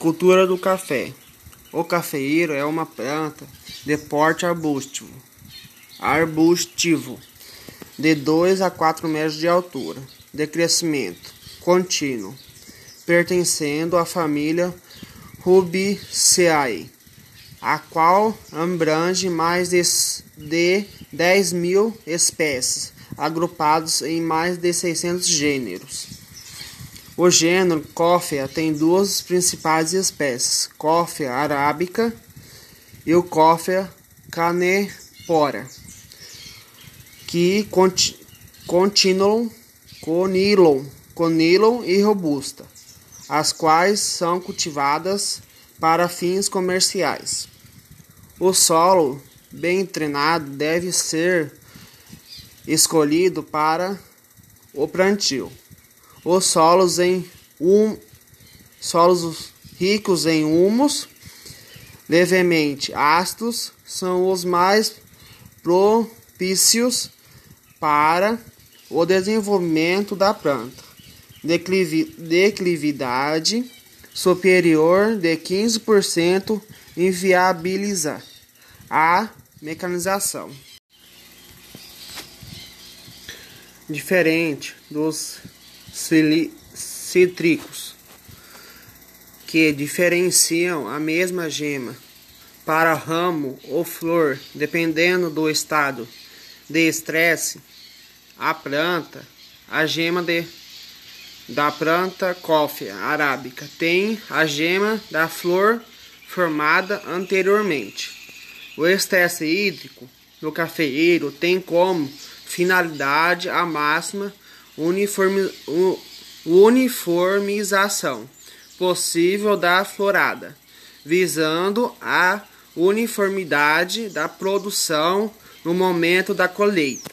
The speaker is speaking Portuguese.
Cultura do café. O cafeiro é uma planta de porte arbustivo, arbustivo de 2 a 4 metros de altura, de crescimento contínuo, pertencendo à família Rubiaceae, a qual abrange mais de, de 10 mil espécies, agrupadas em mais de 600 gêneros. O gênero Coffea tem duas principais espécies, Coffea arábica e o Coffea canepora, que continuam conilon, conilon e robusta, as quais são cultivadas para fins comerciais. O solo bem treinado deve ser escolhido para o plantio. Os solos em um, solos ricos em humus, levemente ácidos, são os mais propícios para o desenvolvimento da planta. Declivi, declividade superior de 15% inviabiliza a mecanização. Diferente dos cítricos que diferenciam a mesma gema para ramo ou flor, dependendo do estado de estresse, a planta, a gema de, da planta cófea arábica tem a gema da flor formada anteriormente. O estresse hídrico no cafeeiro tem como finalidade a máxima uniformi, uniformização possível da florada, visando a uniformidade da produção no momento da colheita.